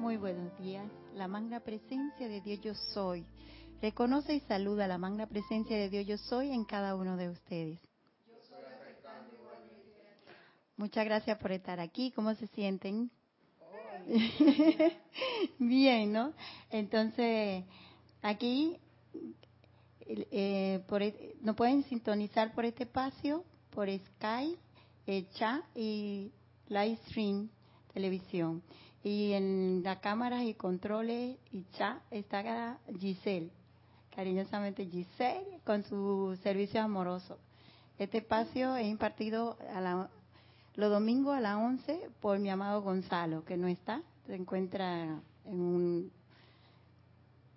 Muy buenos días. La magna presencia de Dios yo soy. Reconoce y saluda la magna presencia de Dios yo soy en cada uno de ustedes. Muchas gracias por estar aquí. ¿Cómo se sienten? Bien, ¿no? Entonces, aquí eh, e, nos pueden sintonizar por este espacio, por Skype, eh, chat y Livestream televisión. Y en las cámaras y controles y chat está Giselle, cariñosamente Giselle, con su servicio amoroso. Este espacio es impartido a los domingos a las 11 por mi amado Gonzalo, que no está, se encuentra en un,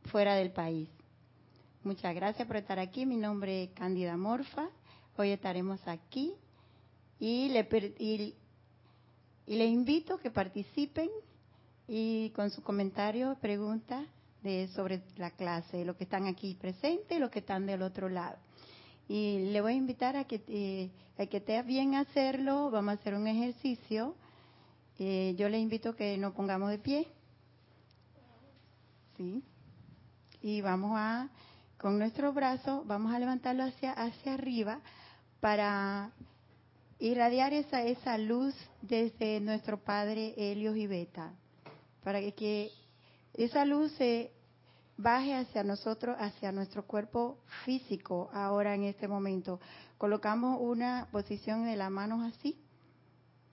fuera del país. Muchas gracias por estar aquí. Mi nombre es Cándida Morfa. Hoy estaremos aquí y le, y, y le invito a que participen y con su comentario, preguntas de, sobre la clase, los que están aquí presentes y los que están del otro lado. Y le voy a invitar a que, eh, a que esté bien hacerlo, vamos a hacer un ejercicio. Eh, yo le invito a que nos pongamos de pie. ¿Sí? Y vamos a, con nuestros brazos, vamos a levantarlo hacia, hacia arriba para irradiar esa, esa luz desde nuestro Padre Helios y Beta para que, esa luz se baje hacia nosotros, hacia nuestro cuerpo físico ahora en este momento. Colocamos una posición de las manos así.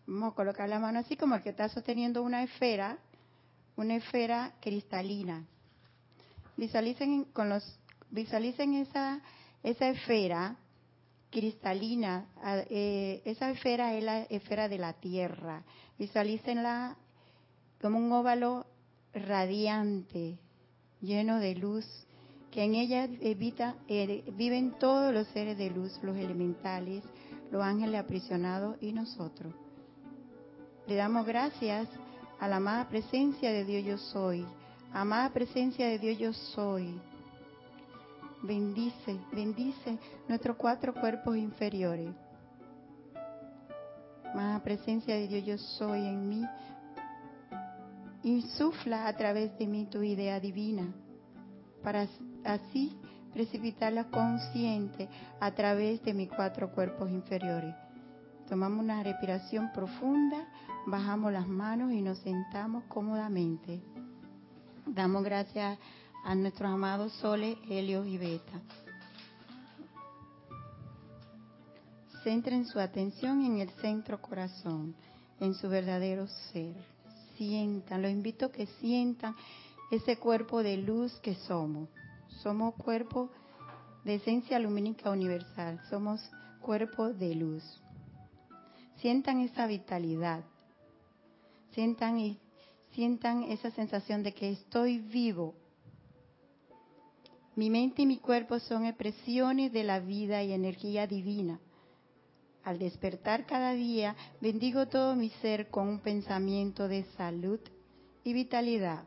Vamos a colocar la mano así como el que está sosteniendo una esfera, una esfera cristalina. Visualicen con los visualicen esa esa esfera cristalina, eh, esa esfera es la esfera de la Tierra. Visualícenla como un óvalo radiante, lleno de luz, que en ella evita, eh, viven todos los seres de luz, los elementales, los ángeles aprisionados y nosotros. Le damos gracias a la amada presencia de Dios yo soy, amada presencia de Dios yo soy. Bendice, bendice nuestros cuatro cuerpos inferiores. Amada presencia de Dios yo soy en mí, insufla a través de mí tu idea divina, para así precipitarla consciente a través de mis cuatro cuerpos inferiores. Tomamos una respiración profunda, bajamos las manos y nos sentamos cómodamente. Damos gracias a nuestros amados soles, Helios y Beta. Centren su atención en el centro corazón, en su verdadero ser sientan, lo invito a que sientan ese cuerpo de luz que somos. Somos cuerpo de esencia lumínica universal, somos cuerpo de luz. Sientan esa vitalidad, sientan y sientan esa sensación de que estoy vivo. Mi mente y mi cuerpo son expresiones de la vida y energía divina al despertar cada día, bendigo todo mi ser con un pensamiento de salud y vitalidad.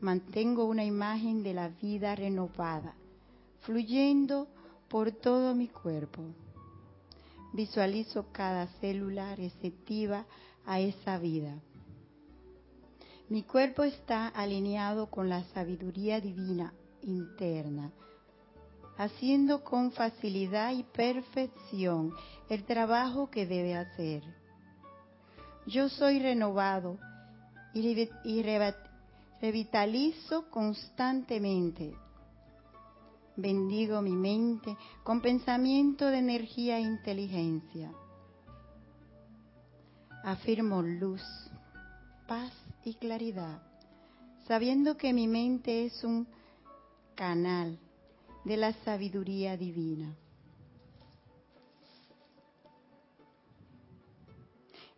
Mantengo una imagen de la vida renovada, fluyendo por todo mi cuerpo. Visualizo cada célula receptiva a esa vida. Mi cuerpo está alineado con la sabiduría divina interna haciendo con facilidad y perfección el trabajo que debe hacer. Yo soy renovado y, revitalizo constantemente. Bendigo mi mente con pensamiento de energía e inteligencia. Afirmo luz, paz y claridad, sabiendo que mi mente es un canal de la sabiduría divina.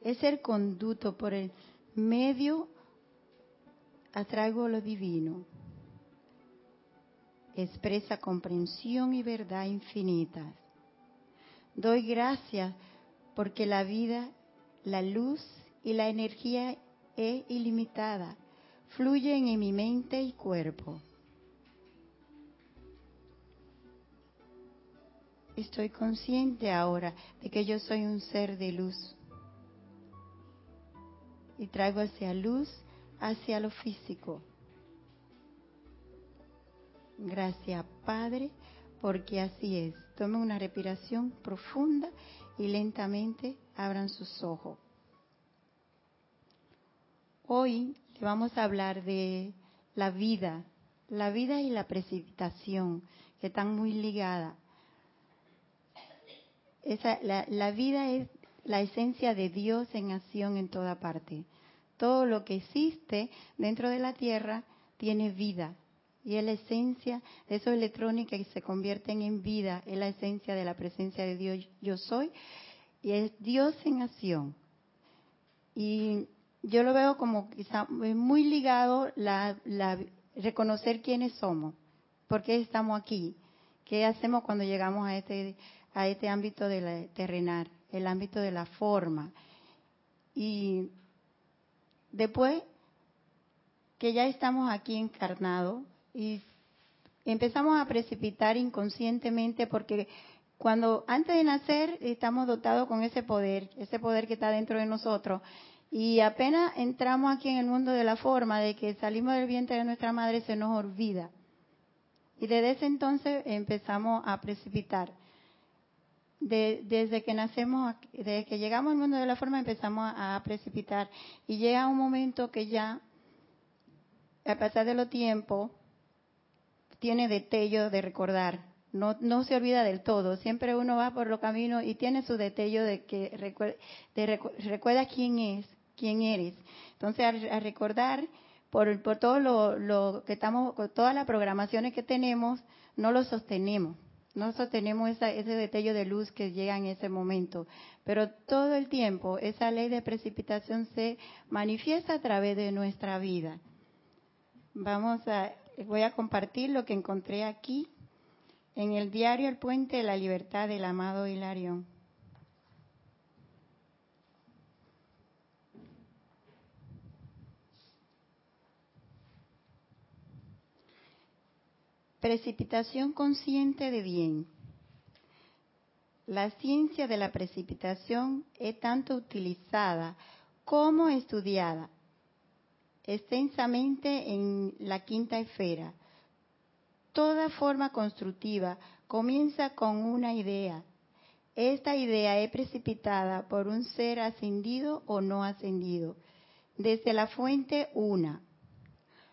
Es el conducto por el medio atraigo lo divino. Expresa comprensión y verdad infinitas. Doy gracias porque la vida, la luz y la energía es ilimitada. Fluyen en mi mente y cuerpo estoy consciente ahora de que yo soy un ser de luz. Y traigo hacia luz hacia lo físico. Gracias, Padre, porque así es. Tomen una respiración profunda y lentamente abran sus ojos. Hoy vamos a hablar de la vida, la vida y la precipitación, que están muy ligadas. Esa, la, la vida es la esencia de Dios en acción en toda parte. Todo lo que existe dentro de la Tierra tiene vida. Y es la esencia de esos electrones que se convierten en vida, es la esencia de la presencia de Dios, yo soy, y es Dios en acción. Y yo lo veo como quizá muy ligado la, la reconocer quiénes somos, por qué estamos aquí, qué hacemos cuando llegamos a este a este ámbito de la, terrenal, el ámbito de la forma. Y después que ya estamos aquí encarnados y empezamos a precipitar inconscientemente porque cuando antes de nacer estamos dotados con ese poder, ese poder que está dentro de nosotros y apenas entramos aquí en el mundo de la forma, de que salimos del vientre de nuestra madre, se nos olvida. Y desde ese entonces empezamos a precipitar. Desde que nacemos, desde que llegamos al mundo de la forma, empezamos a, precipitar. Y llega un momento que ya, a pesar de los tiempos, tiene detello de recordar. No, no se olvida del todo. Siempre uno va por los caminos y tiene su detello de que recuerda quién es, quién eres. Entonces, a, recordar por, por todo lo, que estamos, todas las programaciones que tenemos, no lo sostenemos. No sostenemos ese destello de luz que llega en ese momento. Pero todo el tiempo esa ley de precipitación se manifiesta a través de nuestra vida. Vamos a, voy a compartir lo que encontré aquí en el diario El Puente de la Libertad del amado Hilarión. Precipitación consciente de bien. La ciencia de la precipitación es tanto utilizada como estudiada extensamente en la quinta esfera. Toda forma constructiva comienza con una idea. Esta idea es precipitada por un ser ascendido o no ascendido, desde la fuente una.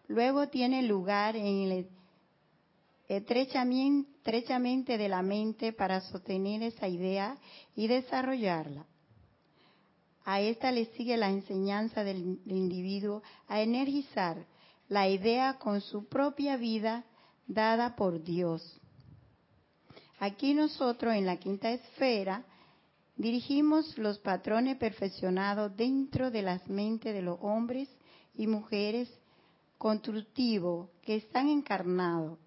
Luego tiene lugar en el estrechamente de la mente para sostener esa idea y desarrollarla. A esta le sigue la enseñanza del individuo a energizar la idea con su propia vida dada por Dios. Aquí nosotros en la quinta esfera dirigimos los patrones perfeccionados dentro de las mentes de los hombres y mujeres constructivos que están encarnados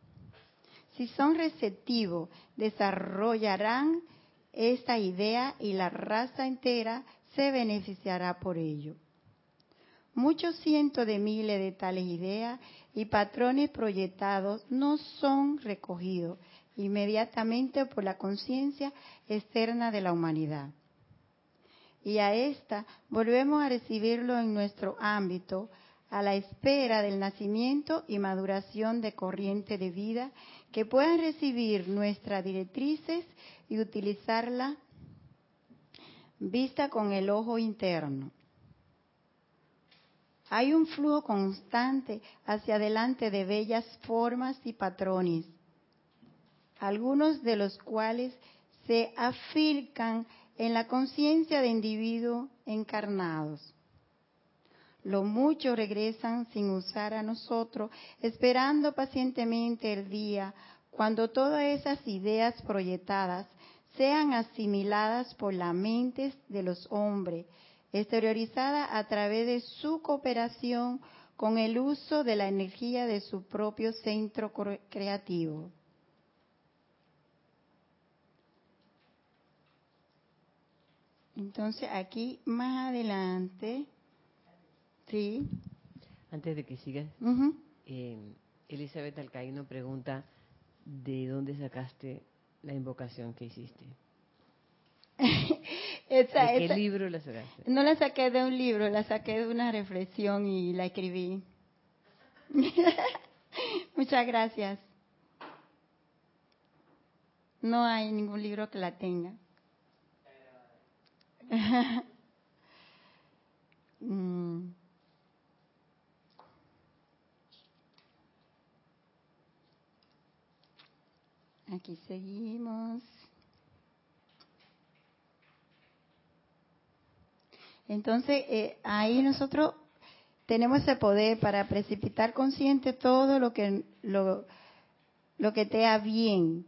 si son receptivos, desarrollarán esta idea y la raza entera se beneficiará por ello. Muchos cientos de miles de tales ideas y patrones proyectados no son recogidos inmediatamente por la conciencia externa de la humanidad. Y a esta volvemos a recibirlo en nuestro ámbito a la espera del nacimiento y maduración de corriente de vida que puedan recibir nuestras directrices y utilizarla vista con el ojo interno. Hay un flujo constante hacia adelante de bellas formas y patrones, algunos de los cuales se afilcan en la conciencia de individuos encarnados lo mucho regresan sin usar a nosotros, esperando pacientemente el día cuando todas esas ideas proyectadas sean asimiladas por la mente de los hombres, exteriorizadas a través de su cooperación con el uso de la energía de su propio centro creativo. Entonces aquí más adelante Sí. Antes de que sigas, eh, Elizabeth Alcaíno pregunta, ¿de dónde sacaste la invocación que hiciste? ¿De qué libro la sacaste? No la saqué de un libro, la saqué de una reflexión y la escribí. Muchas gracias. No hay ningún libro que la tenga. Mm. Aquí seguimos. Entonces, eh, ahí nosotros tenemos ese poder para precipitar consciente todo lo que lo, lo que te ha bien.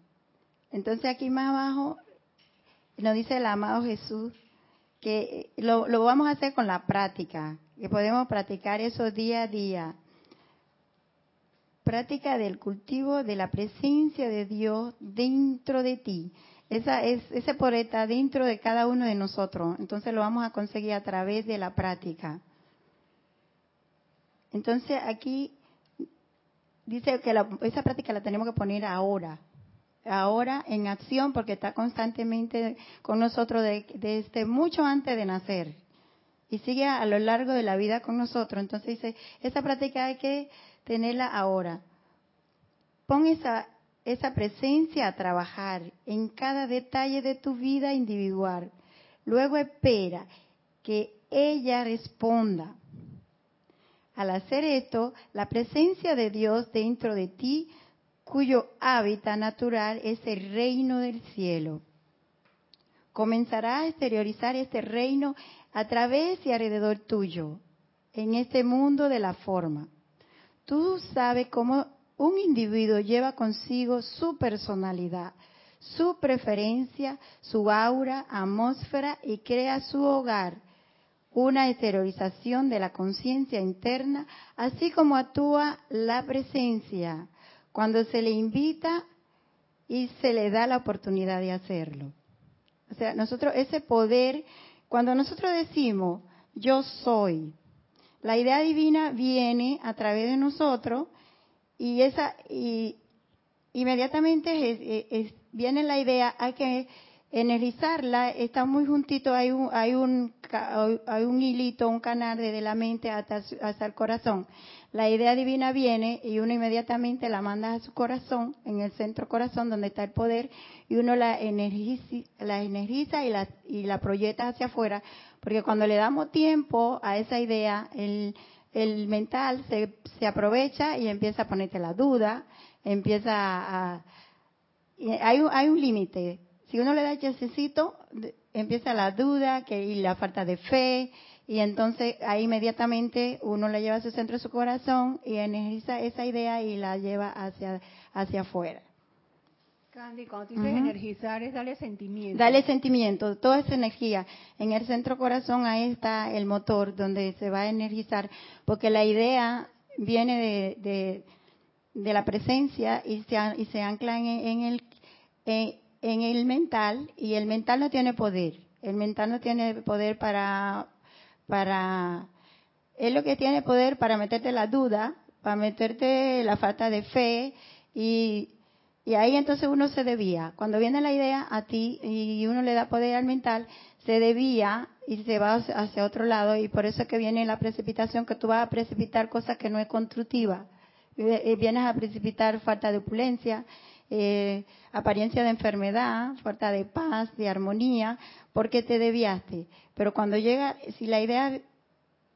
Entonces aquí más abajo nos dice el amado Jesús que lo, lo vamos a hacer con la práctica, que podemos practicar eso día a día. Práctica del cultivo de la presencia de Dios dentro de ti. Esa es, ese poder está dentro de cada uno de nosotros. Entonces lo vamos a conseguir a través de la práctica. Entonces aquí dice que esa práctica la tenemos que poner ahora, ahora en acción porque está constantemente con nosotros desde mucho antes de nacer y sigue a lo largo de la vida con nosotros. Entonces dice, esa práctica hay que tenerla ahora. Pon esa, esa presencia a trabajar en cada detalle de tu vida individual. Luego espera que ella responda. Al hacer esto, la presencia de Dios dentro de ti cuyo hábitat natural es el reino del cielo. Comenzará a exteriorizar este reino a través y alrededor tuyo, en este mundo de la forma. Tú sabes cómo un individuo lleva consigo su personalidad, su preferencia, su aura, atmósfera y crea su hogar, una exteriorización de la conciencia interna, así como actúa la presencia cuando se le invita y se le da la oportunidad de hacerlo. O sea, nosotros ese poder, cuando nosotros decimos yo soy, la idea divina viene a través de nosotros y esa y inmediatamente viene la idea, hay que energizarla, está muy juntito, hay un, hay un, hay un hilito, un canal desde la mente hasta, hasta el corazón la idea divina viene y uno inmediatamente la manda a su corazón, en el centro corazón donde está el poder, y uno la energiza, la energiza y, la, y la proyecta hacia afuera, porque cuando le damos tiempo a esa idea, el, el mental se, se aprovecha y empieza a ponerte la duda, empieza a... hay, hay un límite. Si uno le da chasecito, empieza la duda que, y la falta de fe, y entonces ahí inmediatamente uno la lleva a su centro de su corazón y energiza esa idea y la lleva hacia, hacia afuera. Candy, cuando dices energizar es darle sentimiento. Dale sentimiento, toda esa energía. En el centro corazón ahí está el motor donde se va a energizar, porque la idea viene de, de, la presencia y se, y se ancla en, el, en el mental y el mental no tiene poder. El mental no tiene poder para para, es lo que tiene poder para meterte la duda, para meterte la falta de fe y, y ahí entonces uno se debía. Cuando viene la idea a ti y uno le da poder al mental, se debía y se va hacia otro lado y por eso es que viene la precipitación, que tú vas a precipitar cosas que no es constructiva. Vienes a precipitar falta de opulencia, eh, apariencia de enfermedad, falta de paz, de armonía, porque te deviaste. Pero cuando llega, si la idea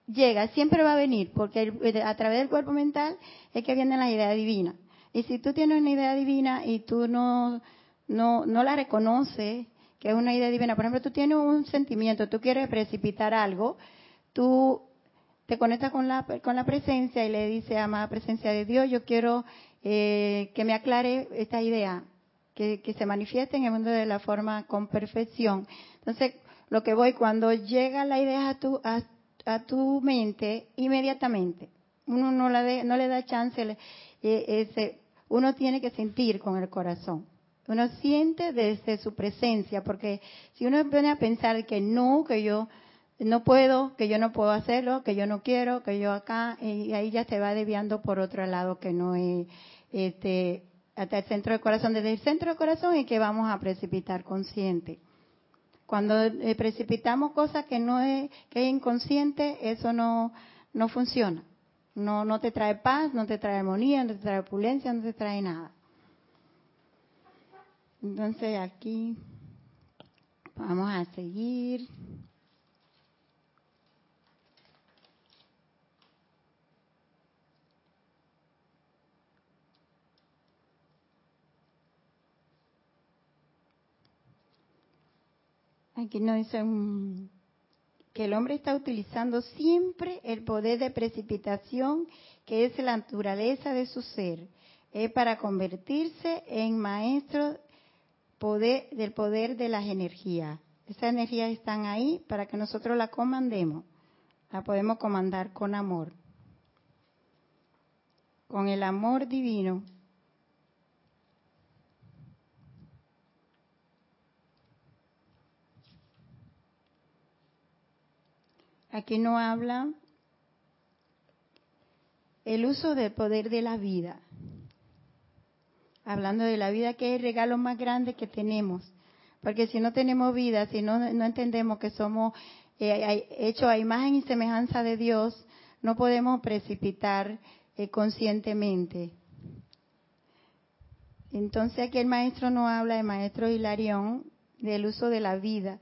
llega, siempre va a venir, porque a través del cuerpo mental es que viene la idea divina. Y si tú tienes una idea divina y tú no, no, no la reconoces, que es una idea divina, por ejemplo, tú tienes un sentimiento, tú quieres precipitar algo, tú te conectas con la, con la presencia y le dices, amada presencia de Dios, yo quiero eh, que me aclare esta idea, que, se manifieste en el mundo de la forma con perfección. Entonces, lo que voy, cuando llega la idea a tu, a, tu mente, inmediatamente, uno no, la no le da chance, eh, ese, uno tiene que sentir con el corazón. Uno siente desde su presencia, porque si uno viene a pensar que no, que yo no puedo, que yo no puedo hacerlo, que yo no quiero, que yo acá, y ahí ya se va desviando por otro lado que no es este, hasta el centro del corazón, desde el centro del corazón y que vamos a precipitar consciente. Cuando eh, precipitamos cosas que no es, que es inconsciente, eso no, no funciona. No, no te trae paz, no te trae armonía, no te trae opulencia, no te trae nada. Entonces aquí vamos a seguir. Aquí nos dice que el hombre está utilizando siempre el poder de precipitación que es la naturaleza de su ser. Es para convertirse en maestro poder, del poder de las energías. Esas energías están ahí para que nosotros la comandemos. La podemos comandar con amor. Con el amor divino Aquí no habla el uso del poder de la vida. Hablando de la vida que es el regalo más grande que tenemos. Porque si no tenemos vida, si no, no entendemos que somos eh, hechos a imagen y semejanza de Dios, no podemos precipitar eh, conscientemente. Entonces aquí el maestro no habla, el maestro Hilarión, del uso de la vida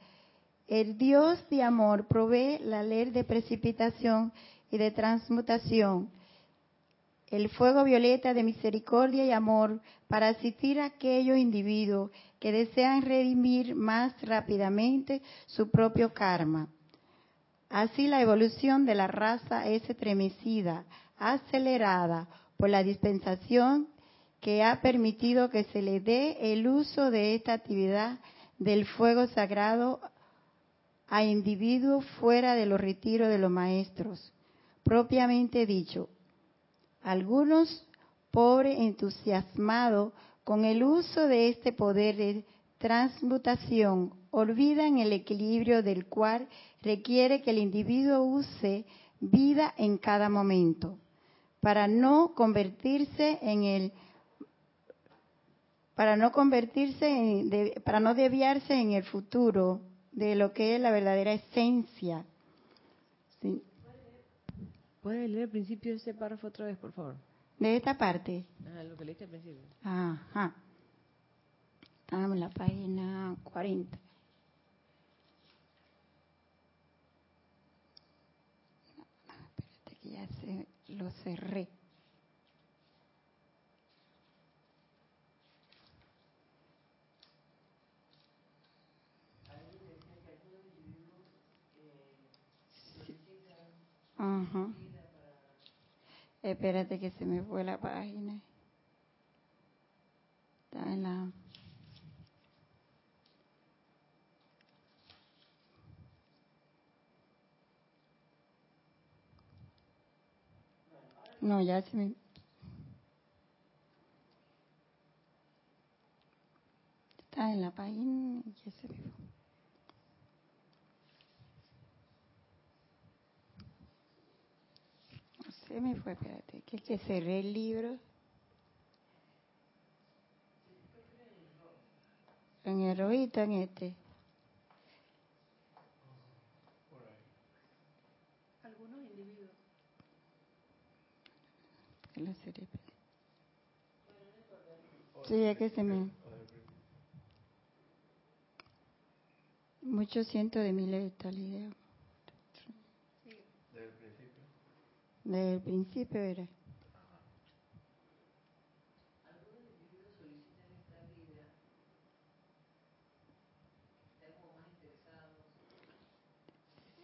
el Dios de amor provee la ley de precipitación y de transmutación, el fuego violeta de misericordia y amor para asistir a aquellos individuos que desean redimir más rápidamente su propio karma. Así la evolución de la raza es estremecida, acelerada por la dispensación que ha permitido que se le dé el uso de esta actividad del fuego sagrado a individuos fuera de los retiros de los maestros. Propiamente dicho, algunos pobres entusiasmados con el uso de este poder de transmutación olvidan el equilibrio del cual requiere que el individuo use vida en cada momento para no convertirse en el para no convertirse en, para no desviarse en el futuro de lo que es la verdadera esencia. ¿Sí? ¿Puedes leer el principio de ese párrafo otra vez, por favor? De esta parte. Ah, lo que leíste al principio. Ajá. Estamos en la página 40. espérate que ya se lo cerré. Ajá. Espérate que se me fue la página. Está en la... No, ya se me... Está en la página y se me fue. Se me fue, espérate, que, que cerré el libro. En el rojito, en este. Algunos individuos. Lo cerré. Sí, es que se me... Muchos cientos de miles de tal idea. Desde el principio era.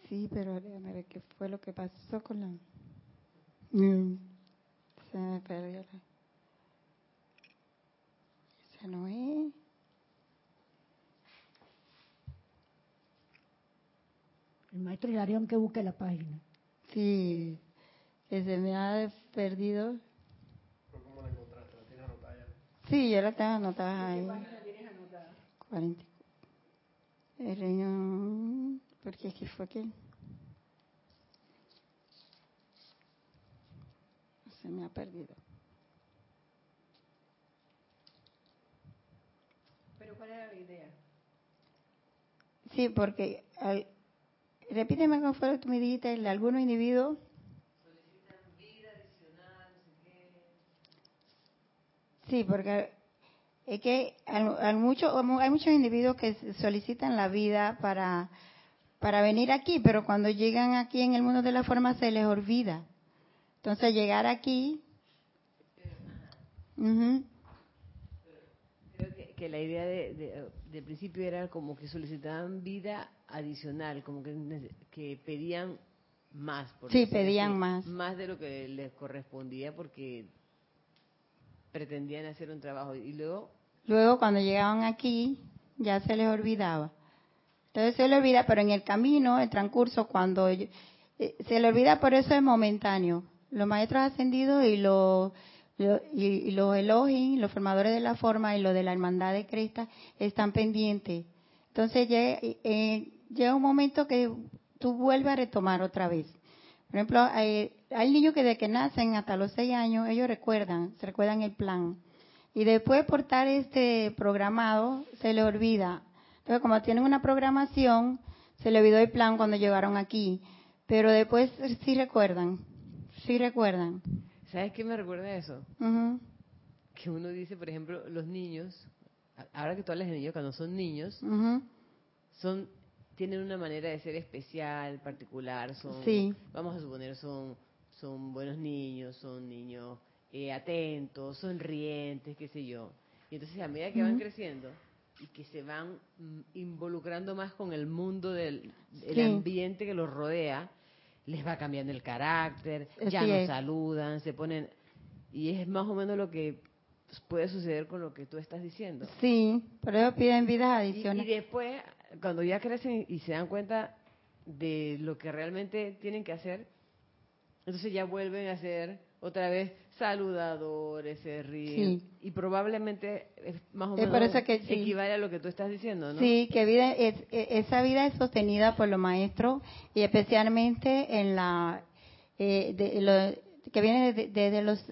Sí, pero déjame ver qué fue lo que pasó con la... Se me perdió la... Esa no es... El maestro Hilarión que busque la página. Sí que se me ha perdido. ¿Cómo la encontraste? ¿La tienes anotada ya? Sí, yo la tengo anotada ahí. ¿Qué página tienes anotada? 40. El reino, porque aquí fue que se me ha perdido. Pero ¿cuál era la idea? Sí, porque repíteme cómo fue lo que tú me dijiste, algunos individuos Sí, porque es que hay, mucho, hay muchos individuos que solicitan la vida para, para venir aquí, pero cuando llegan aquí en el mundo de la forma se les olvida. Entonces llegar aquí... Creo que, la idea de, principio era como que solicitaban vida adicional, como que, que pedían más. sí, pedían más. Más de lo que les correspondía porque pretendían hacer un trabajo y luego... Luego cuando llegaban aquí ya se les olvidaba. Entonces se les olvida, pero en el camino, el transcurso, cuando eh, se les olvida, por eso es momentáneo. Los maestros ascendidos y los, y, los elogios, los formadores de la forma y los de la hermandad de Cresta están pendientes. Entonces llega, eh, llega un momento que tú vuelves a retomar otra vez. Por ejemplo, hay, niños que desde que nacen hasta los seis años, ellos recuerdan, se recuerdan el plan. Y después por estar este programado, se les olvida. Entonces, como tienen una programación, se les olvidó el plan cuando llegaron aquí. Pero después sí recuerdan, sí recuerdan. ¿Sabes qué me recuerda eso? Que uno dice, por ejemplo, los niños, ahora que tú hablas de niños, cuando son niños, son tienen una manera de ser especial, particular, son, vamos a suponer, son, son buenos niños, son niños eh, atentos, sonrientes, qué sé yo. Y entonces a medida que van creciendo y que se van mm, involucrando más con el mundo del ambiente que los rodea, les va cambiando el carácter, ya no saludan, se ponen... Y es más o menos lo que puede suceder con lo que tú estás diciendo. Sí, por eso piden vidas adicionales. y después cuando ya crecen y se dan cuenta de lo que realmente tienen que hacer, entonces ya vuelven a ser otra vez saludadores, se ríen. Y probablemente es más o menos que, equivale a lo que tú estás diciendo, ¿no? Sí, que vida es, e, esa vida es sostenida por los maestros y especialmente en la eh, que viene desde los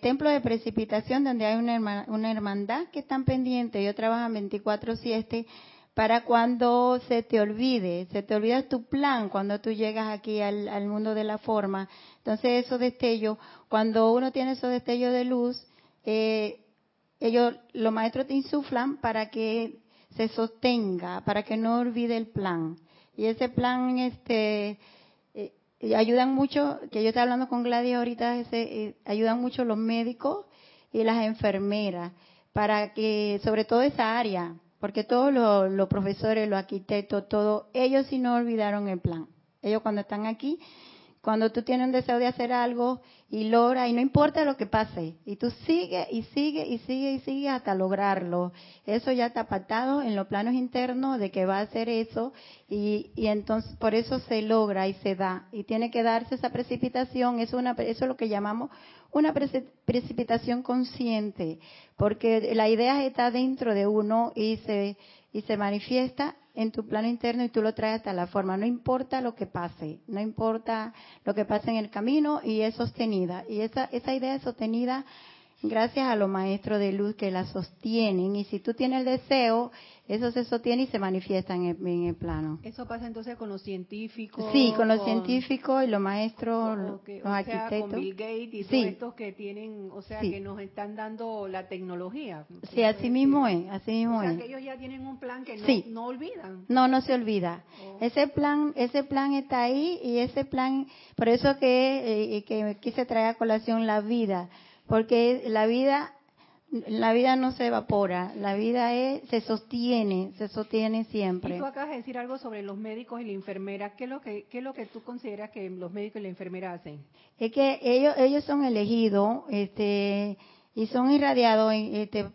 templos de precipitación donde hay una, una hermandad que están pendientes, ellos trabajan 24/7 para cuando se te olvide, se te olvida tu plan cuando tú llegas aquí al, mundo de la forma. Entonces esos destellos, cuando uno tiene esos destellos de luz, eh, ellos, los maestros te insuflan para que se sostenga, para que no olvide el plan. Y ese plan, este, eh, ayudan mucho, que yo estoy hablando con Gladys ahorita, ese, eh, ayudan mucho los médicos y las enfermeras, para que, sobre todo esa área, porque todos los, profesores, los arquitectos, todos, ellos sí no olvidaron el plan. Ellos cuando están aquí, cuando tú tienes un deseo de hacer algo y logra, y no importa lo que pase, y tú sigue y sigue y sigue y sigue hasta lograrlo. Eso ya está pactado en los planos internos de que va a hacer eso, y, y entonces por eso se logra y se da. Y tiene que darse esa precipitación, eso es lo que llamamos una precipitación consciente, porque la idea está dentro de uno y se, y se manifiesta en tu plano interno y tú lo traes hasta la forma. No importa lo que pase, no importa lo que pase en el camino y es sostenida. Y esa, esa idea es sostenida gracias a los maestros de luz que la sostienen. Y si tú tienes el deseo, eso se sostiene y se manifiesta en el, plano. ¿Eso pasa entonces con los científicos? Sí, con los científicos y los maestros, los arquitectos. con Bill Gates y todos estos que tienen, o sea, que nos están dando la tecnología. Sí, así mismo es, así mismo o sea, que ellos ya tienen un plan que no, olvidan. No, no se olvida. Oh. Ese plan, ese plan está ahí y ese plan, por eso que, eh, que quise traer a colación la vida porque la vida la vida no se evapora, la vida es, se sostiene, se sostiene siempre. Y tú acabas de decir algo sobre los médicos y la enfermera. ¿Qué es lo que, qué es lo que tú consideras que los médicos y la enfermera hacen? Es que ellos, ellos son elegidos este, y son irradiados este,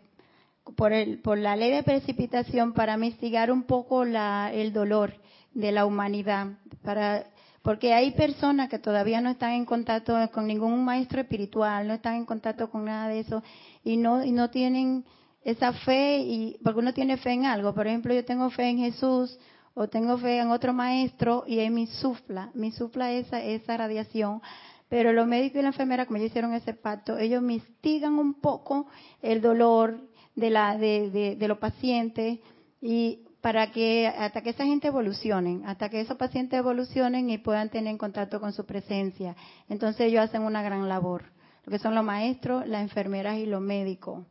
por, el, por la ley de precipitación para mitigar un poco la, el dolor de la humanidad, para porque hay personas que todavía no están en contacto con ningún maestro espiritual, no están en contacto con nada de eso y no, y no tienen esa fe, y porque uno tiene fe en algo. Por ejemplo, yo tengo fe en Jesús o tengo fe en otro maestro y él me sufla, me sufla esa, esa radiación. Pero los médicos y la enfermera, como ellos hicieron ese pacto, ellos mitigan un poco el dolor de, la, de, de los pacientes y para que hasta que esa gente evolucione, hasta que esos pacientes evolucionen y puedan tener contacto con su presencia. Entonces ellos hacen una gran labor, lo que son los maestros, las enfermeras y los médicos.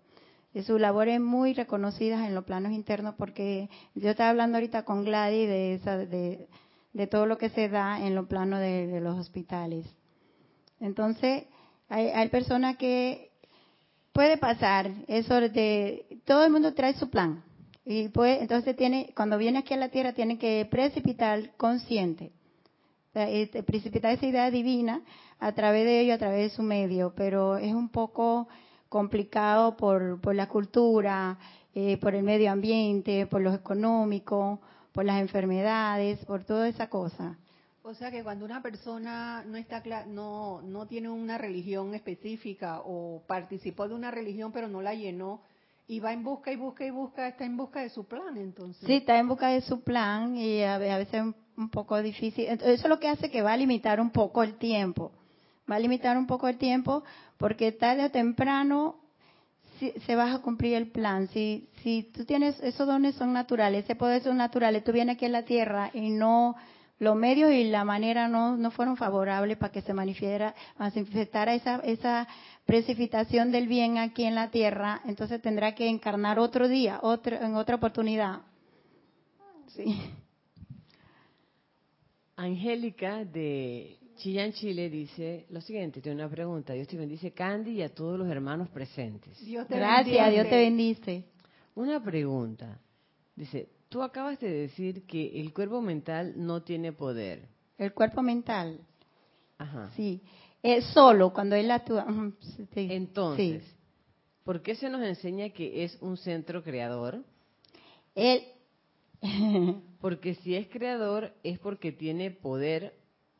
Y su labor es muy reconocida en los planos internos porque yo estaba hablando ahorita con Gladys de, esa, de, todo lo que se da en los planos de, los hospitales. Entonces, hay, hay personas que puede pasar eso de todo el mundo trae su plan y pues, entonces tiene, cuando viene aquí a la tierra, tiene que precipitar consciente. Este, precipitar esa idea divina a través de ello, a través de su medio, pero es un poco complicado por, por la cultura, eh, por el medio ambiente, por lo económico, por las enfermedades, por toda esa cosa. O sea que cuando una persona no está no no tiene una religión específica o participó de una religión pero no la llenó, y va en busca y busca y busca, está en busca de su plan entonces. Sí, está en busca de su plan y a, veces es un poco difícil. Eso es lo que hace que va a limitar un poco el tiempo. Va a limitar un poco el tiempo porque tarde o temprano se va a cumplir el plan. Si, si tú tienes, esos dones son naturales, ese poder son naturales, tú vienes aquí a la tierra y no, los medios y la manera no, no fueron favorables para que se manifestara esa, esa precipitación del bien aquí en la tierra, entonces tendrá que encarnar otro día, otro, en otra oportunidad. Sí. Angélica de Chillán, Chile dice lo siguiente, tiene una pregunta. Dios te bendice, Candy, y a todos los hermanos presentes. Gracias, Dios te bendice. Una pregunta. Dice, tú acabas de decir que el cuerpo mental no tiene poder. El cuerpo mental. Ajá. Sí es solo cuando él actúa. Entonces, ¿por qué se nos enseña que es un centro creador? Él. porque si es creador es porque tiene poder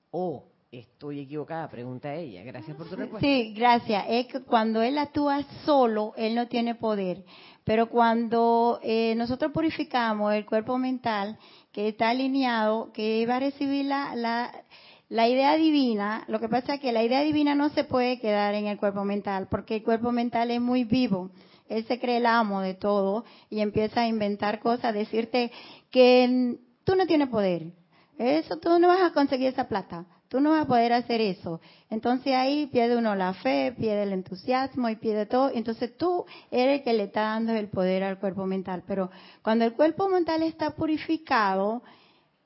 o estoy equivocada, pregunta ella. Gracias por tu respuesta. Sí, gracias. Es que cuando él actúa solo, él no tiene poder. Pero cuando eh, nosotros purificamos el cuerpo mental, que está alineado, que va a recibir la, la la idea divina, lo que pasa es que la idea divina no se puede quedar en el cuerpo mental, porque el cuerpo mental es muy vivo. Él se cree el amo de todo y empieza a inventar cosas, decirte que tú no tienes poder. Eso tú no vas a conseguir esa plata. Tú no vas a poder hacer eso. Entonces ahí pierde uno la fe, pierde el entusiasmo y pierde todo. Entonces tú eres el que le está dando el poder al cuerpo mental. Pero cuando el cuerpo mental está purificado,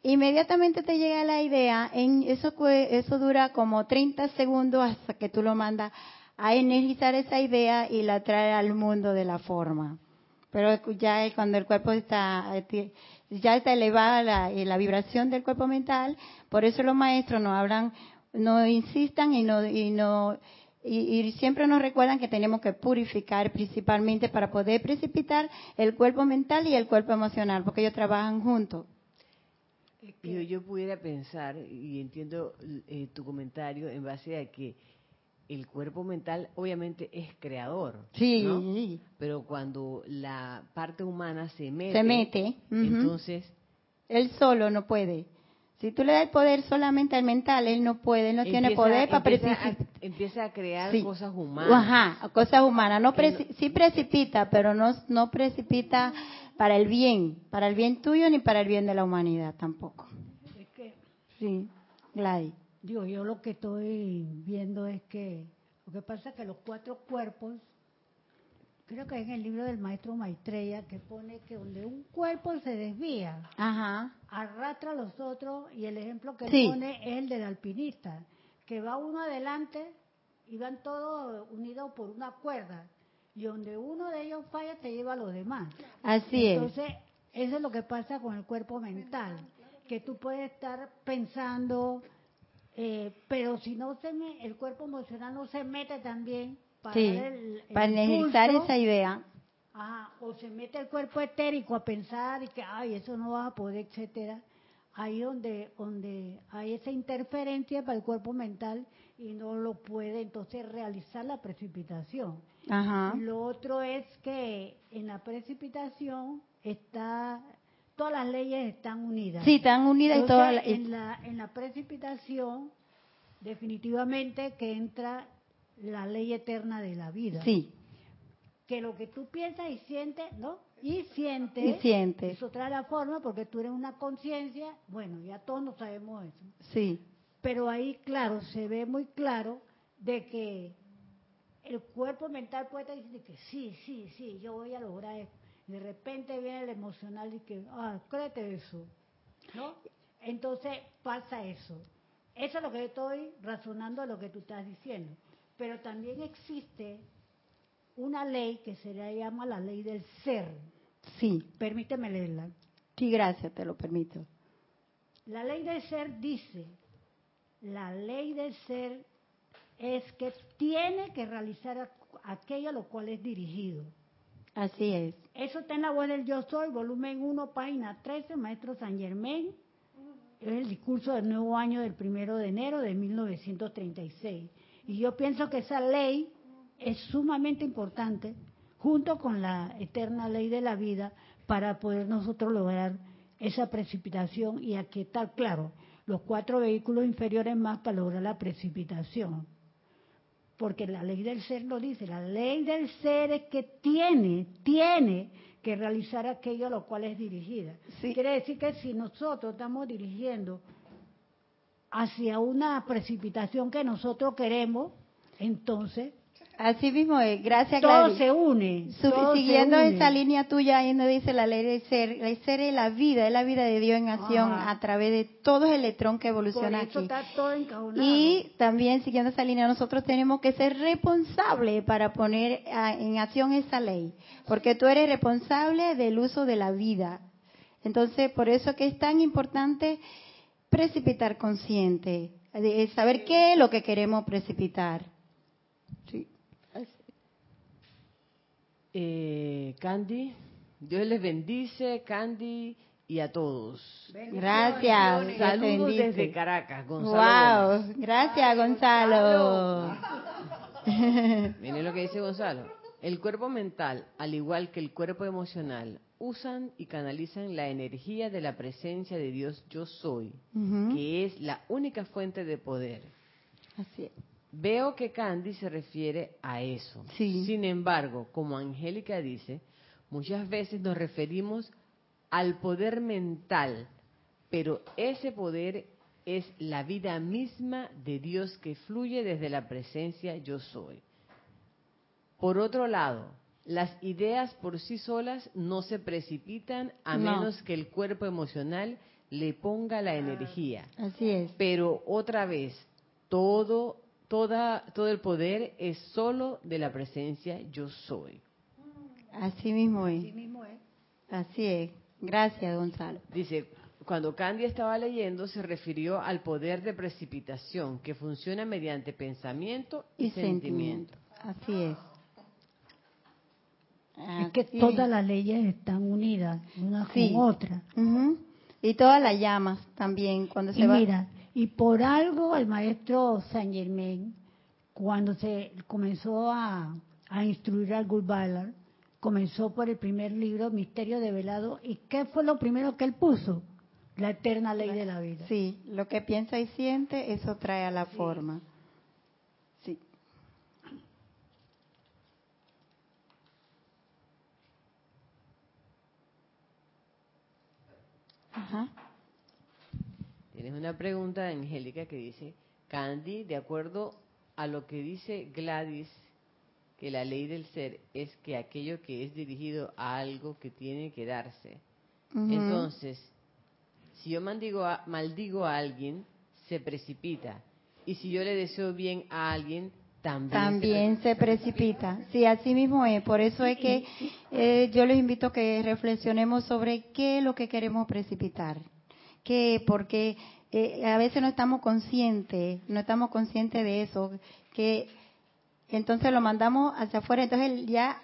inmediatamente te llega la idea, en eso, eso dura como 30 segundos hasta que tú lo mandas a energizar esa idea y la trae al mundo de la forma. Pero ya cuando el cuerpo está, ya está elevada la, la vibración del cuerpo mental, por eso los maestros nos hablan, nos insistan y no, y no, y, siempre nos recuerdan que tenemos que purificar principalmente para poder precipitar el cuerpo mental y el cuerpo emocional, porque ellos trabajan juntos. Yo, yo pudiera pensar, y entiendo eh, tu comentario en base a que el cuerpo mental obviamente es creador. Sí. Pero cuando la parte humana se mete, se mete entonces... Él solo no puede. Si tú le das el poder solamente al mental, él no puede, no tiene poder para precipitar. Empieza a crear cosas humanas. Ajá, cosas humanas. No, sí precipita, pero no, no precipita para el bien, para el bien tuyo ni para el bien de la humanidad tampoco. Es que, sí, Gladys. Digo, yo lo que estoy viendo es que lo que pasa es que los cuatro cuerpos, creo que es en el libro del maestro Maitreya que pone que donde un cuerpo se desvía, arrastra a los otros y el ejemplo que pone es el del alpinista, que va uno adelante y van todos unidos por una cuerda y donde uno de ellos falla te lleva a los demás. Así es. Entonces, eso es lo que pasa con el cuerpo mental, que tú puedes estar pensando, eh, pero si no se el cuerpo emocional no se mete también para, para esa idea. o se mete el cuerpo etérico a pensar y que, ay, eso no vas a poder, etcétera. Ahí donde, donde hay esa interferencia para el cuerpo mental y no lo puede entonces realizar la precipitación. Lo otro es que en la precipitación está todas las leyes están unidas. Sí, están unidas y todas en la en la precipitación definitivamente que entra la ley eterna de la vida. Sí. que lo que tú piensas y sientes, ¿no? Y sientes. Y sientes. Eso trae la forma porque tú eres una conciencia. Bueno, ya todos no sabemos eso. Sí. Pero ahí, claro, se ve muy claro de que el cuerpo mental puede estar diciendo que sí, sí, sí, yo voy a lograr esto. Y de repente viene el emocional y que, ah, créete eso. ¿No? Entonces pasa eso. Eso es lo que yo estoy razonando, lo que tú estás diciendo. Pero también existe una ley que se le llama la ley del ser. Sí. Permíteme leerla. Sí, gracias, te lo permito. La ley del ser dice, la ley del ser es que tiene que realizar aquello a lo cual es dirigido. Así es. Eso está en la web del Yo Soy, volumen 1, página 13, Maestro San Germain. Es el discurso del nuevo año del primero de enero de 1936. Y yo pienso que esa ley es sumamente importante, junto con la eterna ley de la vida, para poder nosotros lograr esa precipitación y aquietar, claro, los cuatro vehículos inferiores más para lograr la precipitación. Porque la ley del ser lo dice, la ley del ser es que tiene, tiene que realizar aquello a lo cual es dirigida. Quiere decir que si nosotros estamos dirigiendo hacia una precipitación que nosotros queremos, entonces Así mismo es, gracias Todo se une. siguiendo esa línea tuya, ahí nos dice la ley del ser. El ser es la vida, es la vida de Dios en acción a través de todo el electrón que evoluciona aquí. y también siguiendo esa línea, nosotros tenemos que ser responsables para poner en acción esa ley. Porque tú eres responsable del uso de la vida. Entonces, por eso que es tan importante precipitar consciente, saber qué es lo que queremos precipitar. Eh, Candy, Dios les bendice, Candy, y a todos. Gracias. Saludos desde Caracas, Gonzalo. Wow, gracias Gonzalo. Miren lo que dice Gonzalo. El cuerpo mental, al igual que el cuerpo emocional, usan y canalizan la energía de la presencia de Dios yo soy, que es la única fuente de poder. Así es. Veo que Candy se refiere a eso. Sin embargo, como Angélica dice, muchas veces nos referimos al poder mental, pero ese poder es la vida misma de Dios que fluye desde la presencia yo soy. Por otro lado, las ideas por sí solas no se precipitan a menos que el cuerpo emocional le ponga la energía. Así es. Pero otra vez, todo toda, todo el poder es solo de la presencia yo soy. Así mismo es. Así es. Gracias, Gonzalo. Dice, cuando Candy estaba leyendo se refirió al poder de precipitación que funciona mediante pensamiento y, sentimiento. Así es. es que todas las leyes están unidas una con otra. Y todas las llamas también cuando se y Mira, y por algo el maestro Saint Germain, cuando se comenzó a, instruir al Ballard, comenzó por el primer libro, Misterio de Velado, ¿y qué fue lo primero que él puso? La eterna ley de la vida. Sí, lo que piensa y siente, eso trae a la forma. Sí. Ajá. Tienes una pregunta, Angélica, que dice, Candy, de acuerdo a lo que dice Gladys, que la ley del ser es que aquello que es dirigido a algo que tiene que darse. Entonces, si yo maldigo a, maldigo a alguien, se precipita. Y si yo le deseo bien a alguien, también, también se, precipita. Sí, así mismo es. Por eso es que eh, yo les invito a que reflexionemos sobre qué es lo que queremos precipitar que porque eh, a veces no estamos conscientes, no estamos conscientes de eso, que entonces lo mandamos hacia afuera, entonces ya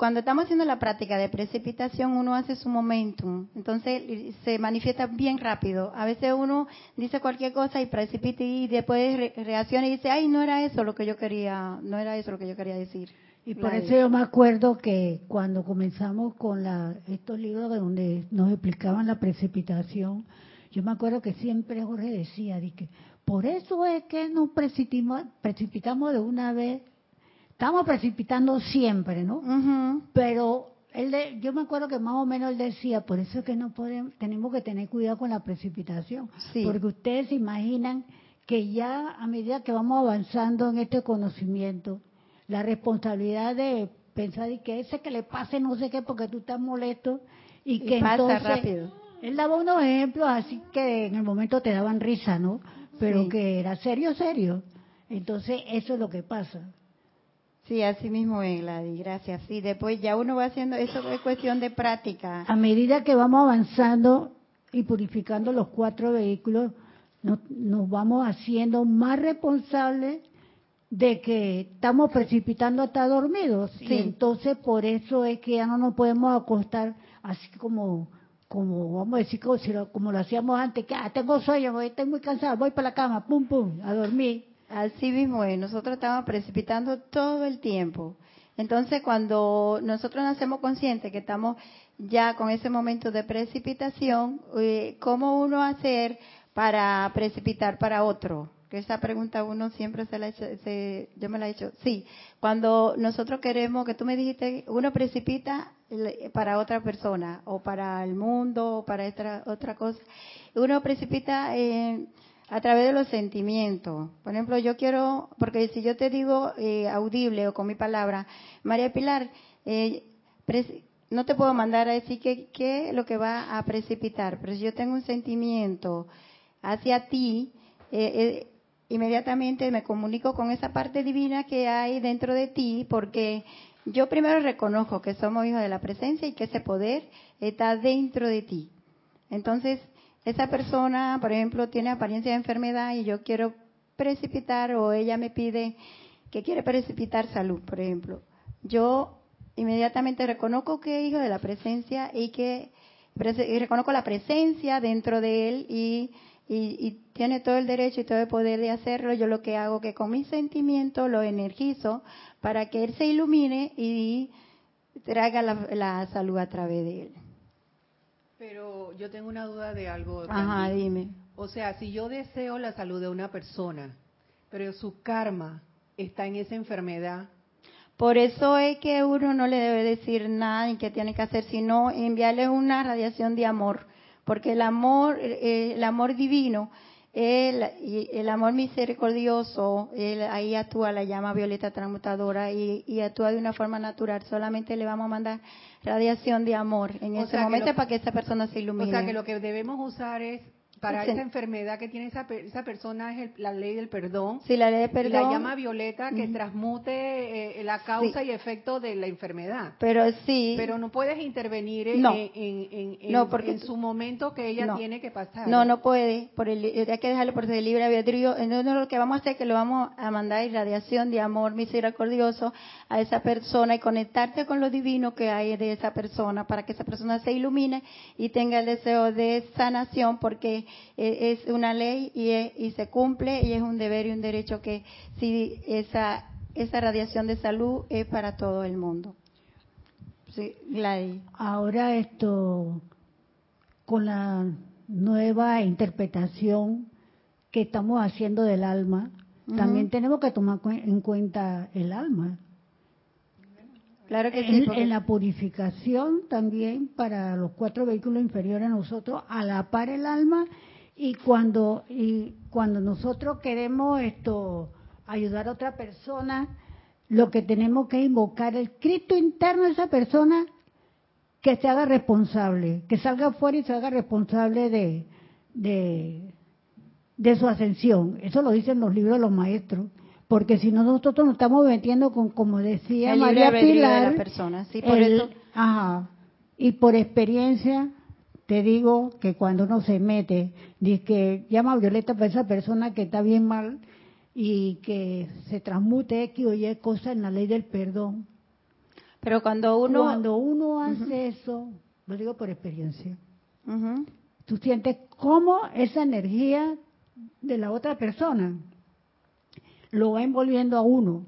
cuando estamos haciendo la práctica de precipitación, uno hace su momentum, entonces se manifiesta bien rápido. A veces uno dice cualquier cosa y precipita y después reacciona y dice, ay, no era eso lo que yo quería, no era eso lo que yo quería decir. Y por eso yo me acuerdo que cuando comenzamos con la, estos libros donde nos explicaban la precipitación, yo me acuerdo que siempre Jorge decía, que por eso es que nos precipitamos, precipitamos de una vez. Estamos precipitando siempre, ¿no? Pero él de, yo me acuerdo que más o menos él decía, por eso es que no podemos, tenemos que tener cuidado con la precipitación, porque ustedes se imaginan que ya a medida que vamos avanzando en este conocimiento, la responsabilidad de pensar y que ese que le pase no sé qué porque tú estás molesto y que pasa rápido. Él daba unos ejemplos así que en el momento te daban risa, ¿no? Pero que era serio, serio. Entonces, eso es lo que pasa. Sí, así mismo es, Gladys, gracias. Sí, después ya uno va haciendo, eso es cuestión de práctica. A medida que vamos avanzando y purificando los cuatro vehículos, nos, vamos haciendo más responsables de que estamos precipitando hasta dormidos. Sí. Y entonces por eso es que ya no nos podemos acostar así como, como vamos a decir, como, lo, como lo hacíamos antes, que ah, tengo sueño, estoy muy cansado, voy para la cama, pum, pum, a dormir. Así mismo es, nosotros estamos precipitando todo el tiempo. Entonces, cuando nosotros nos hacemos conscientes que estamos ya con ese momento de precipitación, eh, ¿cómo uno hacer para precipitar para otro? Que esa pregunta uno siempre se la hecho, se, yo me la he hecho. Sí, cuando nosotros queremos, que tú me dijiste, uno precipita para otra persona, o para el mundo, o para otra, otra cosa. Uno precipita eh, a través de los sentimientos. Por ejemplo, yo quiero, porque si yo te digo eh, audible o con mi palabra, María Pilar, eh, no te puedo mandar a decir qué es lo que va a precipitar, pero si yo tengo un sentimiento hacia ti, eh, inmediatamente me comunico con esa parte divina que hay dentro de ti, porque yo primero reconozco que somos hijos de la presencia y que ese poder está dentro de ti. Entonces, esa persona, por ejemplo, tiene apariencia de enfermedad y yo quiero precipitar o ella me pide que quiere precipitar salud, por ejemplo. Yo inmediatamente reconozco que es hijo de la presencia y que reconozco la presencia dentro de él y, tiene todo el derecho y todo el poder de hacerlo. Yo lo que hago es que con mi sentimiento lo energizo para que él se ilumine y traiga la salud a través de él. Pero yo tengo una duda de algo. Ajá, dime. O sea, si yo deseo la salud de una persona, pero su karma está en esa enfermedad. Por eso es que uno no le debe decir nada ni qué tiene que hacer, sino enviarle una radiación de amor, porque el amor, eh, el amor divino el, el amor misericordioso, él, ahí actúa la llama violeta transmutadora y, y, actúa de una forma natural. Solamente le vamos a mandar radiación de amor en ese momento para que esa persona se ilumine. O sea que lo que debemos usar es para esa enfermedad que tiene esa, esa persona es la ley del perdón. Sí, la ley del perdón. la llama violeta que transmute eh, la causa y efecto de la enfermedad. Pero sí. Pero no puedes intervenir en, en, en, su momento que ella tiene que pasar. No, no puede. Por el, hay que dejarlo por el libre albedrío. Entonces lo que vamos a hacer es que lo vamos a mandar irradiación de amor misericordioso a esa persona y conectarte con lo divino que hay de esa persona para que esa persona se ilumine y tenga el deseo de sanación porque es una ley y, y se cumple y es un deber y un derecho que si esa, esa radiación de salud es para todo el mundo. Sí, Gladys. Ahora esto, con la nueva interpretación que estamos haciendo del alma, también tenemos que tomar en cuenta el alma. Claro que en, en, la purificación también para los cuatro vehículos inferiores a nosotros, a la par el alma, y cuando, y cuando nosotros queremos esto ayudar a otra persona, lo que tenemos que invocar el Cristo interno de esa persona que se haga responsable, que salga afuera y se haga responsable de, de, de su ascensión. Eso lo dicen los libros de los maestros porque si no nosotros nos estamos metiendo con, como decía María Pilar, la persona. Sí, por eso. Ajá, y por experiencia te digo que cuando uno se mete, dice que llama a Violeta para esa persona que está bien mal y que se transmute X o Y cosa en la ley del perdón. Pero cuando uno cuando uno hace eso, lo digo por experiencia, tú sientes cómo esa energía de la otra persona lo va envolviendo a uno.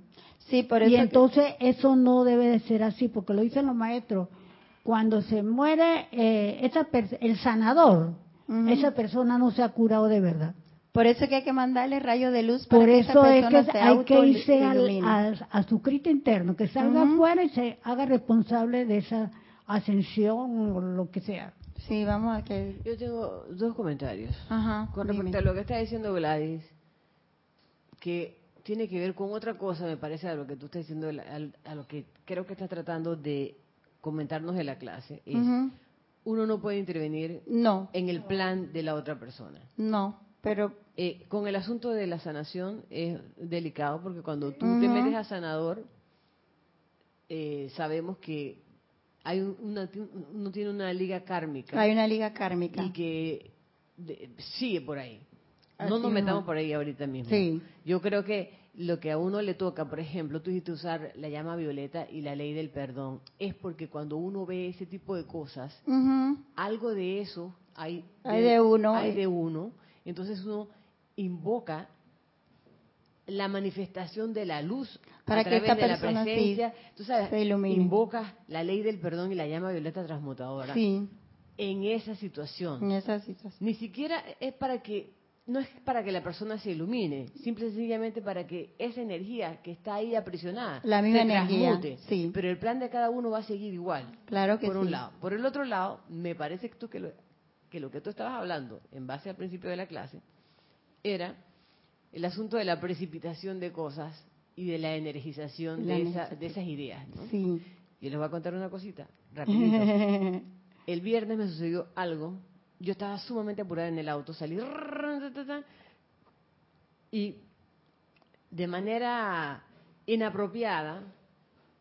Sí, por eso y entonces eso no debe de ser así, porque lo dicen los maestros. Cuando se muere eh, esa el sanador, esa persona no se ha curado de verdad. Por eso que hay que mandarle rayo de luz para Por que eso esa es persona que se hay que irse al- a, a su Cristo interno, que salga afuera y se haga responsable de esa ascensión o lo que sea. Sí, vamos a que... Yo tengo dos comentarios. Ajá, Con dime. respecto a lo que está diciendo Gladys, que tiene que ver con otra cosa, me parece, a lo que tú estás diciendo, a, a lo que creo que estás tratando de comentarnos de la clase, es uno no puede intervenir No, en el plan de la otra persona. no, pero... Eh, con el asunto de la sanación es delicado porque cuando tú te metes a sanador, eh, sabemos que hay un- una, uno tiene una liga kármica Hay una liga kármica. y que de- sigue por ahí. No nos metamos por ahí ahorita mismo. Sí. Yo creo que lo que a uno le toca, por ejemplo, tú dijiste usar la llama violeta y la ley del perdón, es porque cuando uno ve ese tipo de cosas, algo de eso hay Hay de uno. hay de uno. Entonces uno invoca la manifestación de la luz Para a que esta de la persona sí presencia. Tú sabes, se ilumine. invocas la ley del perdón y la llama violeta transmutadora Sí, en esa situación. en esa situación. Ni siquiera es para que, no es para que la persona se ilumine, simple y sencillamente para que esa energía que está ahí aprisionada La misma se energía, transmute. sí. Pero el plan de cada uno va a seguir igual. Claro que por un sí. lado. Por el otro lado, me parece que, tú que, lo, que lo que tú estabas hablando, en base al principio de la clase, era el asunto de la precipitación de cosas y de la energización La de, esa- de esas ideas. ¿no? Sí. Yo les voy a contar una cosita, rapidito. El viernes me sucedió algo. Yo estaba sumamente apurada en el auto, salí y de manera inapropiada,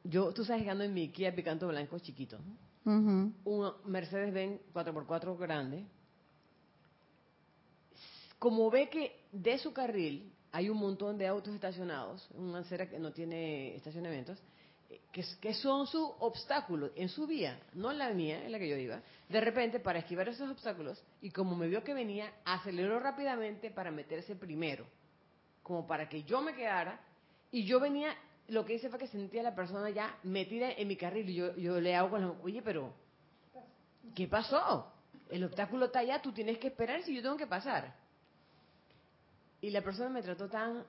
yo, tú sabes que ando en mi Kia Picanto Blanco chiquito, un Mercedes-Benz 4x4 grande, como ve que de su carril hay un montón de autos estacionados, una acera que no tiene estacionamientos, que, que son su obstáculo en su vía, no en la mía, en la que yo iba. De repente, para esquivar esos obstáculos, y como me vio que venía, aceleró rápidamente para meterse primero, como para que yo me quedara, y yo venía, lo que hice fue que sentía a la persona ya metida en mi carril, y yo, yo le hago con la, oye, pero, ¿qué pasó? El obstáculo está allá, tú tienes que esperar si yo tengo que pasar. Y la persona me trató tan...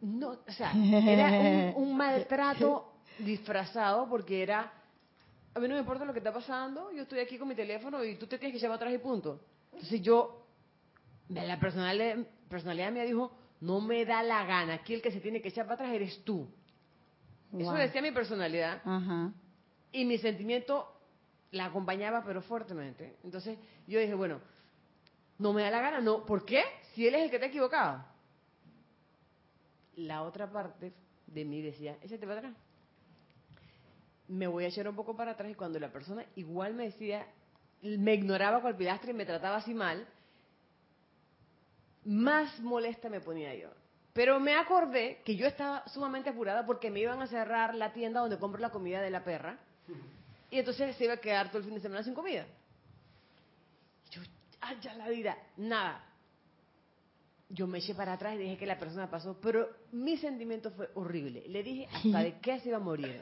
No, o sea, era un, un maltrato disfrazado porque era... A mí no me importa lo que está pasando, yo estoy aquí con mi teléfono y tú te tienes que llevar atrás y punto. Entonces yo, la personalidad, personalidad mía dijo, no me da la gana, aquí el que se tiene que echar para atrás eres tú. Eso Wow. decía mi personalidad y mi sentimiento la acompañaba pero fuertemente. Entonces yo dije, bueno, no me da la gana, no, ¿por qué? Si él es el que está equivocado. La otra parte de mí decía, échate para atrás. Me voy a echar un poco para atrás y cuando la persona igual me decía, me ignoraba con el pilastre y me trataba así mal, más molesta me ponía yo. Pero me acordé que yo estaba sumamente apurada porque me iban a cerrar la tienda donde compro la comida de la perra. Y entonces se iba a quedar todo el fin de semana sin comida. Yo, ay, la vida, nada. Yo me eché para atrás y dije que la persona pasó, pero mi sentimiento fue horrible. Le dije hasta de qué se iba a morir.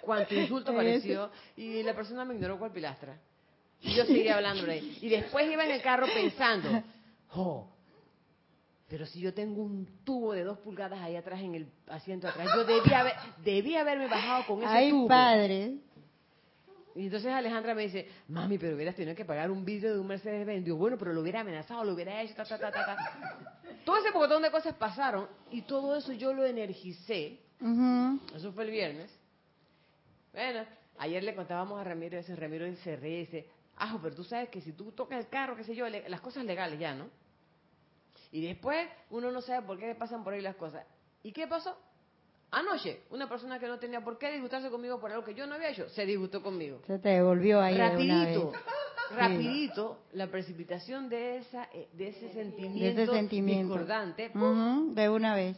Cuánto insulto pareció. Y la persona me ignoró cual pilastra. Y yo seguía hablando de. Y después iba en el carro pensando, oh, pero si yo tengo un tubo de dos pulgadas ahí atrás en el asiento atrás, yo debía, haber, debía haberme bajado con ese Ay, tubo. padre. Y entonces Alejandra me dice, mami, pero hubieras tenido que pagar un vidrio de un Mercedes-Benz. Digo, bueno, pero lo hubiera amenazado, lo hubiera hecho, ta, ta, ta, ta, ta. Todo ese montón de cosas pasaron y todo eso yo lo energicé. Eso fue el viernes. Bueno, ayer le contábamos a Ramiro, ese Ramiro se ríe y dice, ah, pero tú sabes que si tú tocas el carro, qué sé yo, le- las cosas legales ya, ¿no? Y después uno no sabe por qué pasan por ahí las cosas. ¿Y qué pasó? Anoche, una persona que no tenía por qué disgustarse conmigo por algo que yo no había hecho, se disgustó conmigo. Se te devolvió ahí de una rapidito, vez. rapidito, la precipitación de esa eh, de ese De sentimiento, ese sentimiento. discordante, De una vez.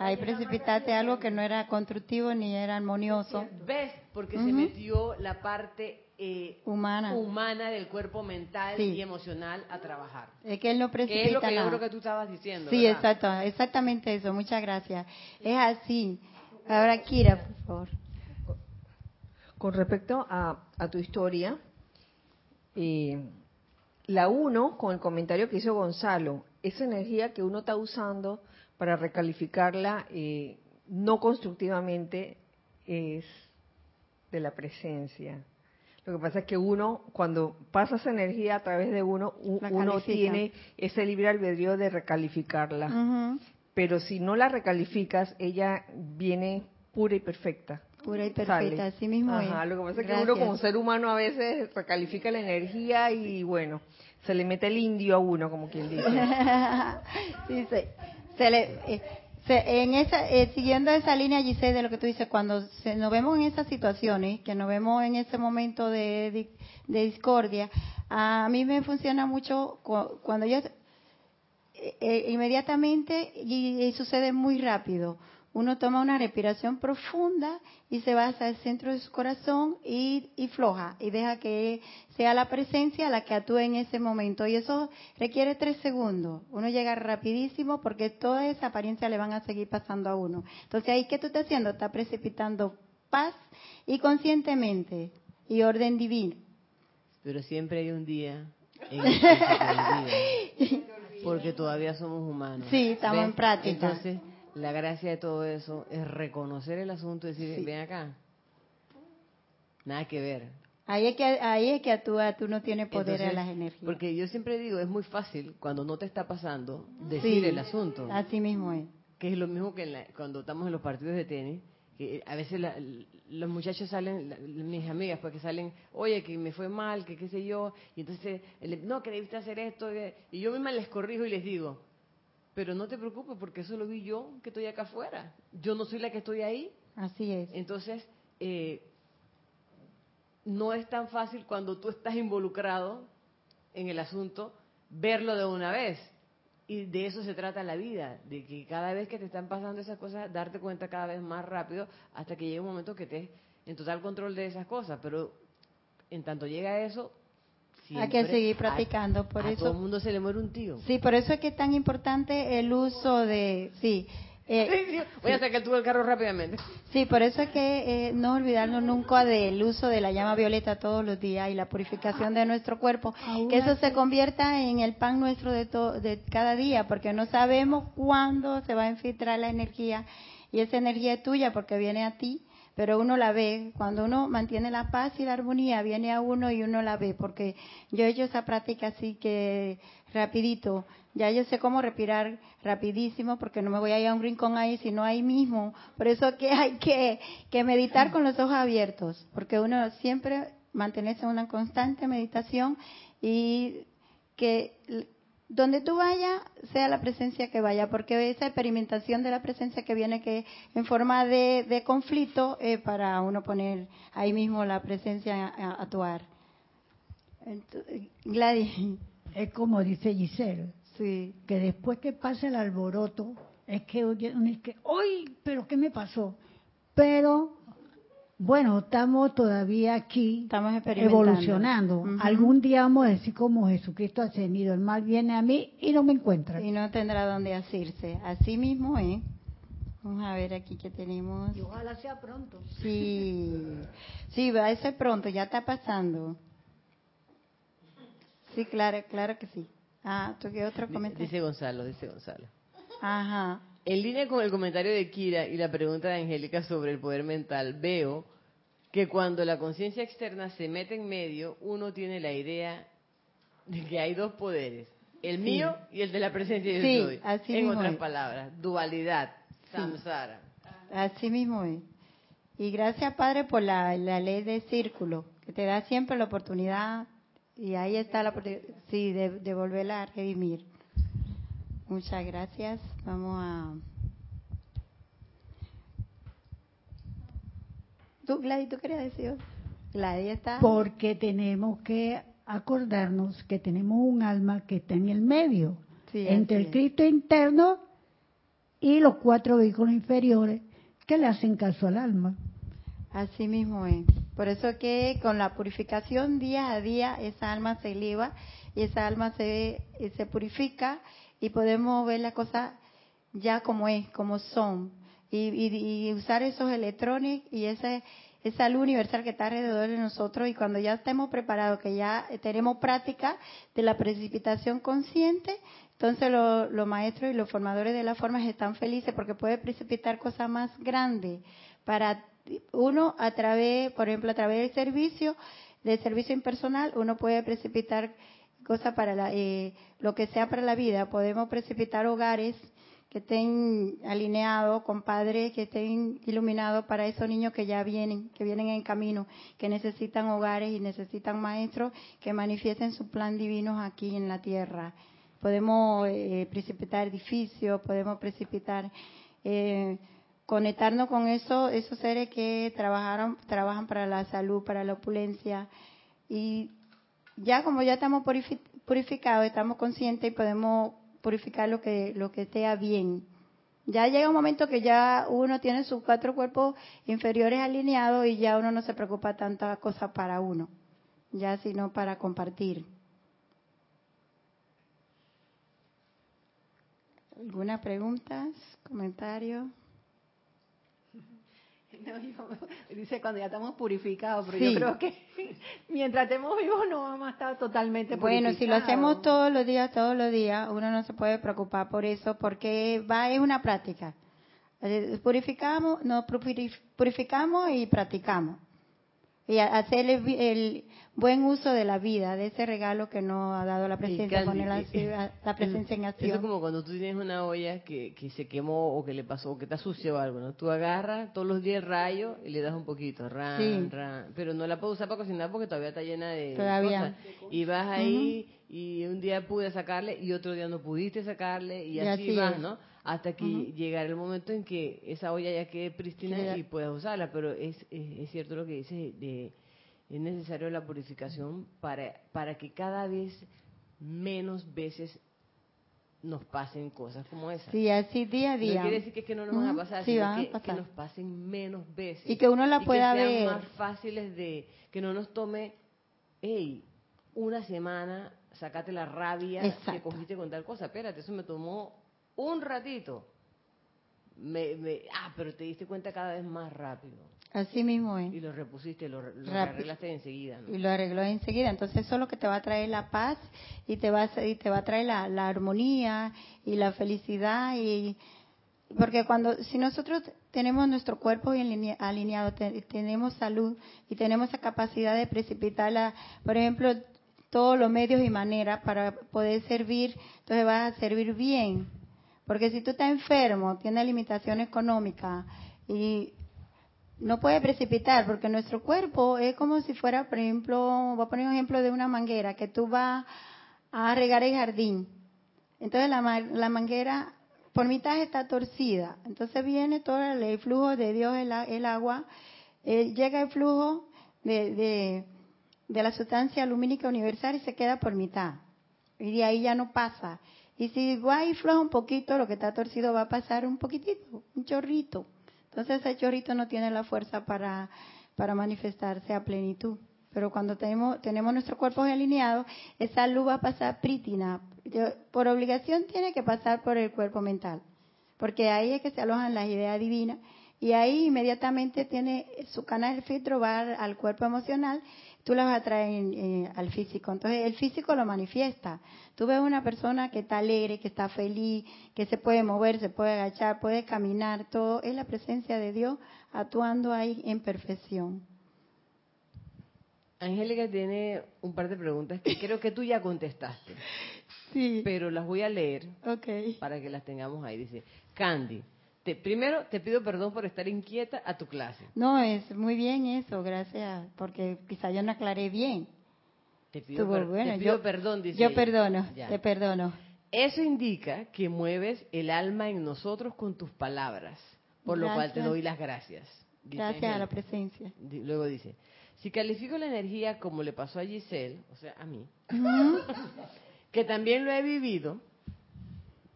Ahí precipitaste algo que no era constructivo ni era armonioso. ¿ves? Porque se metió la parte eh, Humana. humana del cuerpo mental Sí. y emocional a trabajar. Es que él no Que es lo precipita que yo creo que tú estabas diciendo. Sí, ¿verdad? exacto, exactamente eso. Muchas gracias. Es así. Ahora, Kira, por favor. Con respecto a, a tu historia, eh, la uno, con el comentario que hizo Gonzalo, esa energía que uno está usando para recalificarla eh, no constructivamente es de la presencia. Lo que pasa es que uno, cuando pasa esa energía a través de uno, uno tiene ese libre albedrío de recalificarla. Pero si no la recalificas, ella viene pura y perfecta. Pura y perfecta, así mismo Ajá, Lo que pasa es que uno como ser humano a veces recalifica la energía y bueno, se le mete el indio a uno, como quien dice. sí, se, le, eh, en esa, eh, siguiendo esa línea, Giselle, de lo que tú dices, cuando nos vemos en esas situaciones, que nos vemos en ese momento de, discordia, a mí me funciona mucho cuando yo eh, eh, inmediatamente y, sucede muy rápido uno toma una respiración profunda y se va hacia el centro de su corazón y, floja y deja que sea la presencia la que actúe en ese momento. Y eso requiere tres segundos. Uno llega rapidísimo porque toda esa apariencia le van a seguir pasando a uno. Entonces ahí, ¿qué tú estás haciendo? Está precipitando paz y conscientemente y orden divino. Pero siempre hay un día en que se porque todavía somos humanos. Sí, estamos en práctica. Entonces, la gracia de todo eso es reconocer el asunto y decir, ven acá. Nada que ver. Ahí es que, ahí es que actúa, tú no tienes poder en las energías. Porque yo siempre digo, es muy fácil cuando no te está pasando decir el asunto. Así mismo es. Que es lo mismo que cuando estamos en los partidos de tenis, que a veces los muchachos salen, mis amigas, porque salen, oye, que me fue mal, que qué sé yo, y entonces, no, que debiste hacer esto, y yo misma les corrijo y les digo, pero no te preocupes porque eso lo vi yo que estoy acá afuera. Yo no soy la que estoy ahí. Así es. Entonces, eh, no es tan fácil cuando tú estás involucrado en el asunto verlo de una vez. Y de eso se trata la vida, de que cada vez que te están pasando esas cosas, darte cuenta cada vez más rápido hasta que llegue un momento que estés en total control de esas cosas. Pero en tanto llega eso, hay que seguir practicando, por eso. todo el mundo se le muere un tío. Sí, por eso es que es tan importante el uso de, sí. Eh, voy a sacar tú el carro rápidamente. Sí, por eso es que eh, no olvidarnos nunca del uso de la llama violeta todos los días y la purificación de nuestro cuerpo, que eso se convierta en el pan nuestro de, de cada día, porque no sabemos cuándo se va a infiltrar la energía y esa energía es tuya porque viene a ti pero uno la ve. Cuando uno mantiene la paz y la armonía, viene a uno y uno la ve, porque yo he hecho esa práctica así que rapidito. Ya yo sé cómo respirar rapidísimo, porque no me voy a ir a un rincón ahí, sino ahí mismo. Por eso que hay que, que meditar con los ojos abiertos, porque uno siempre mantenerse en una constante meditación y que donde tú vayas, sea la presencia que vaya, porque esa experimentación de la presencia que viene que en forma de, conflicto es para uno poner ahí mismo la presencia a, actuar. Gladys. Es como dice Giselle, sí. que después que pasa el alboroto, es que, es que, ¡ay! ¿Pero qué me pasó? Pero bueno, estamos todavía aquí estamos evolucionando. Algún día vamos a decir como Jesucristo ha ascendido, el mal viene a mí y no me encuentra. Y no tendrá dónde asirse. Así mismo, ¿eh? Vamos a ver aquí que tenemos. Y ojalá sea pronto. Sí, sí, va a ser pronto, ya está pasando. Sí, claro, claro que sí. Ah, ¿tú qué otro comentario? Dice Gonzalo, dice Gonzalo. Ajá. En línea con el comentario de Kira y la pregunta de Angélica sobre el poder mental, veo que cuando la conciencia externa se mete en medio, uno tiene la idea de que hay dos poderes, el mío y el de la presencia de Dios. en otras palabras, dualidad, samsara. Así mismo es. Y gracias, Padre, por la, ley de círculo, que te da siempre la oportunidad, y ahí está la oportunidad, sí, de, de volverla a redimir. Muchas gracias. Vamos a... ¿Tú, Gladys, tú querías decir? Gladys está... Porque tenemos que acordarnos que tenemos un alma que está en el medio, entre el Cristo interno y los cuatro vehículos inferiores que le hacen caso al alma. Así mismo es. Por eso que con la purificación día a día esa alma se eleva y esa alma se, se purifica y podemos ver las cosas ya como es, como son. Y, usar esos electrones y ese, esa luz universal que está alrededor de nosotros y cuando ya estemos preparados, que ya tenemos práctica de la precipitación consciente, entonces los maestros y los formadores de las formas están felices porque puede precipitar cosas más grandes para uno a través, por ejemplo, a través del servicio, del servicio impersonal, uno puede precipitar cosas para la, eh, lo que sea para la vida. Podemos precipitar hogares que estén alineados con padres, que estén iluminados para esos niños que ya vienen, que vienen en camino, que necesitan hogares y necesitan maestros que manifiesten su plan divino aquí en la tierra podemos eh, precipitar edificios, podemos precipitar, eh, conectarnos con eso, esos seres que trabajaron, trabajan para la salud, para la opulencia. Y ya como ya estamos purificados, estamos conscientes y podemos purificar lo que, lo que sea bien. Ya llega un momento que ya uno tiene sus cuatro cuerpos inferiores alineados y ya uno no se preocupa tanta cosa para uno, ya sino para compartir. ¿Alguna preguntas? ¿Comentarios? dice cuando ya estamos purificados, pero yo creo que mientras estemos vivos no vamos a estar totalmente purificados. Bueno, si lo hacemos todos los días, todos los días, uno no se puede preocupar por eso porque va es una práctica. Eh, purificamos, nos purificamos y practicamos y hacer el, buen uso de la vida, de ese regalo que nos ha dado la presencia, poner la, la, presencia en acción. Eso es como cuando tú tienes una olla que, que se quemó o que le pasó o que está sucio o algo, ¿no? Tú agarras todos los días el rayo y le das un poquito, ran, ran, pero no la puedes usar para cocinar porque todavía está llena de todavía. cosas. Y vas ahí y un día pude sacarle y otro día no pudiste sacarle y, así, vas, ¿no? Hasta que llegará el momento en que esa olla ya quede prístina y puedas usarla. Pero es, es, cierto lo que dice, de, es necesario la purificación para, para que cada vez menos veces nos pasen cosas como esa. Sí, así día a día. No quiere decir que, que no nos van a pasar, sino que, nos pasen menos veces. Y que uno la pueda que sean ver. más fáciles de, que no nos tome, hey, una semana, sacate la rabia que cogiste con tal cosa. Espérate, eso me tomó un ratito, me, ah, pero te diste cuenta cada vez más rápido. Así mismo es. Y lo repusiste, lo, arreglaste enseguida. Y lo arregló enseguida. Entonces eso es lo que te va a traer la paz y te va a, y te va a traer la, la armonía y la felicidad y porque cuando si nosotros tenemos nuestro cuerpo bien alineado, tenemos salud y tenemos esa capacidad de precipitar por ejemplo, todos los medios y maneras para poder servir, entonces vas a servir bien. Porque si tú estás enfermo, tienes limitación económica y no puedes precipitar, porque nuestro cuerpo es como si fuera, por ejemplo, voy a poner un ejemplo de una manguera, que tú vas a regar el jardín. Entonces la, la manguera por mitad está torcida. Entonces viene todo el, flujo de Dios, el, el agua, eh, llega el flujo de, de, de la sustancia lumínica universal y se queda por mitad. Y de ahí ya no pasa. Y si floja un poquito, lo que está torcido va a pasar un poquitito, un chorrito. Entonces ese chorrito no tiene la fuerza para, para manifestarse a plenitud. Pero cuando tenemos, tenemos nuestro cuerpo alineado, esa luz va a pasar prítina. Por obligación tiene que pasar por el cuerpo mental. Porque ahí es que se alojan las ideas divinas. Y ahí inmediatamente tiene su canal filtro va al cuerpo emocional tú las vas a traer eh, al físico. Entonces el físico lo manifiesta. Tú ves una persona que está alegre, que está feliz, que se puede mover, se puede agachar, puede caminar, todo es la presencia de Dios actuando ahí en perfección. Angélica tiene un par de preguntas que creo que tú ya contestaste. Sí. Pero las voy a leer okay. para que las tengamos ahí. Dice, Candy, primero te pido perdón por estar inquieta a tu clase. No, es muy bien eso, gracias, porque quizá yo no aclaré bien. Te pido, perdón, dice Yo perdono, te perdono. Eso indica que mueves el alma en nosotros con tus palabras, por lo cual te doy las gracias. Gracias a la presencia. Luego dice, si califico la energía como le pasó a Giselle, o sea, a mí, que también lo he vivido,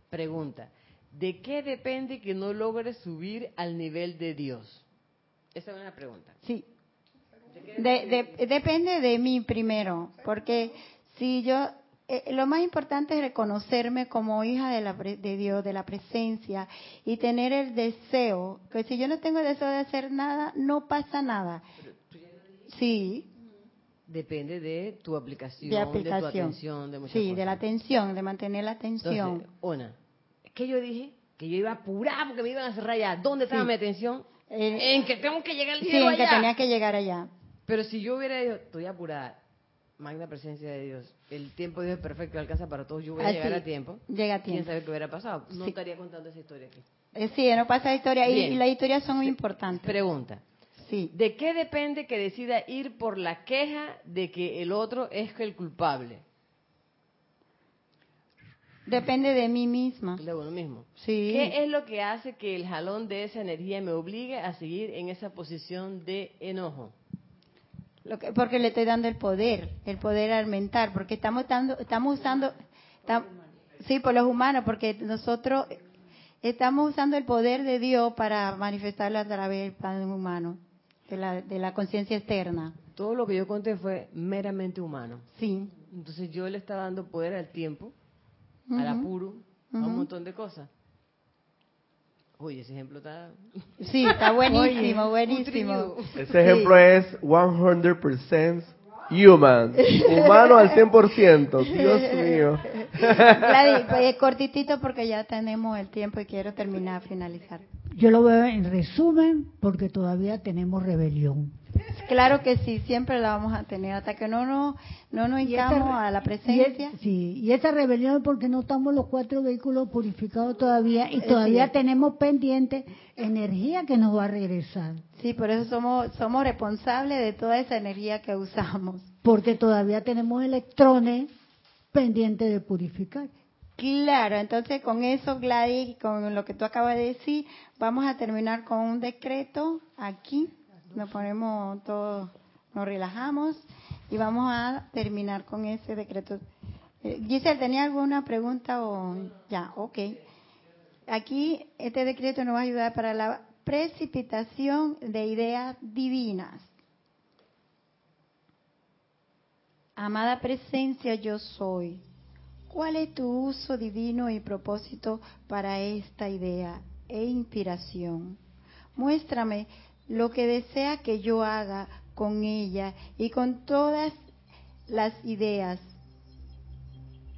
pregunta, ¿de qué depende que no logres subir al nivel de Dios? Esa es una pregunta. Sí. depende de mí primero, porque si yo eh, lo más importante es reconocerme como hija de, la, de Dios, de la presencia, y tener el deseo, que si yo no tengo el deseo de hacer nada, no pasa nada. Sí. Depende de tu aplicación, De de, aplicación. tu atención, de muchas Sí, cosas. de la atención, de mantener la atención. Entonces, una, que yo dije que yo iba a apurar porque me iban a cerrar ya. ¿Dónde estaba Sí. mi atención? Eh, en que tengo que llegar al sí, en que allá. tenía que llegar allá. Pero si yo hubiera dicho, estoy apurada, magna presencia de Dios, el tiempo de Dios es perfecto, alcanza para todos, yo voy a Así, llegar a tiempo. Llega a ¿Quién tiempo. sabe qué hubiera pasado? No Sí. estaría contando esa historia aquí. Eh, sí, no pasa la historia. Bien. y las historias son muy importantes. Pregunta. Sí. ¿De qué depende que decida ir por la queja de que el otro es el culpable? Depende de mí misma. De uno mismo. Sí. ¿Qué es lo que hace que el jalón de esa energía me obligue a seguir en esa posición de enojo? Lo que- porque le estoy dando el poder, el poder aumentar, porque estamos dando, estamos usando, tam- sí, por los humanos, porque nosotros estamos usando el poder de Dios para manifestarlo a través del plan humano, de la, de la conciencia externa. Todo lo que yo conté fue meramente humano. Sí. Entonces yo le estaba dando poder al tiempo, al Ujú. apuro, a Ujú. un montón de cosas. Oye, ese ejemplo está... Sí, está buenísimo, buenísimo. Ese ejemplo es 100% human. Humano al 100%. Dios mío. Gladys, pues, cortitito porque ya tenemos el tiempo y quiero terminar, finalizar. Yo lo veo en resumen porque todavía tenemos rebelión. Claro que sí, siempre la vamos a tener hasta que no nos, no nos hincamos a la y presencia. es- sí, y esa rebelión es porque no estamos los cuatro vehículos purificados todavía y todavía tenemos pendiente energía que nos va a regresar. Sí, por eso somos, somos responsables de toda esa energía que usamos. Porque todavía tenemos electrones pendientes de purificar. Claro, entonces con eso, Gladys, con lo que tú acabas de decir, vamos a terminar con un decreto aquí. Nos ponemos todos, nos relajamos y vamos a terminar con ese decreto. Eh, Giselle, ¿tenía alguna pregunta o ya? Ok. Aquí este decreto nos va a ayudar para la precipitación de ideas divinas. Amada presencia, yo soy. ¿Cuál es tu uso divino y propósito para esta idea e inspiración? Muéstrame lo que desea que yo haga con ella y con todas las ideas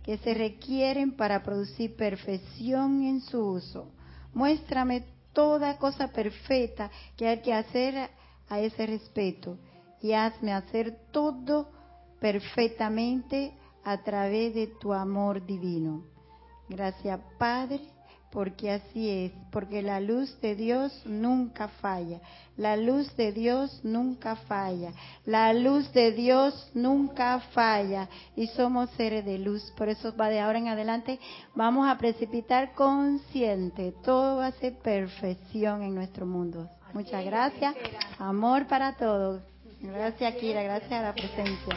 que se requieren para producir perfección en su uso. Muéstrame toda cosa perfecta que hay que hacer a ese respeto y hazme hacer todo perfectamente a través de tu amor divino. Gracias Padre, porque así es, porque la luz de Dios nunca falla, la luz de Dios nunca falla, la luz de Dios nunca falla y somos seres de luz. Por eso va de ahora en adelante, vamos a precipitar consciente, todo va a ser perfección en nuestro mundo. Muchas gracias, amor para todos. Gracias Kira, gracias a la presencia.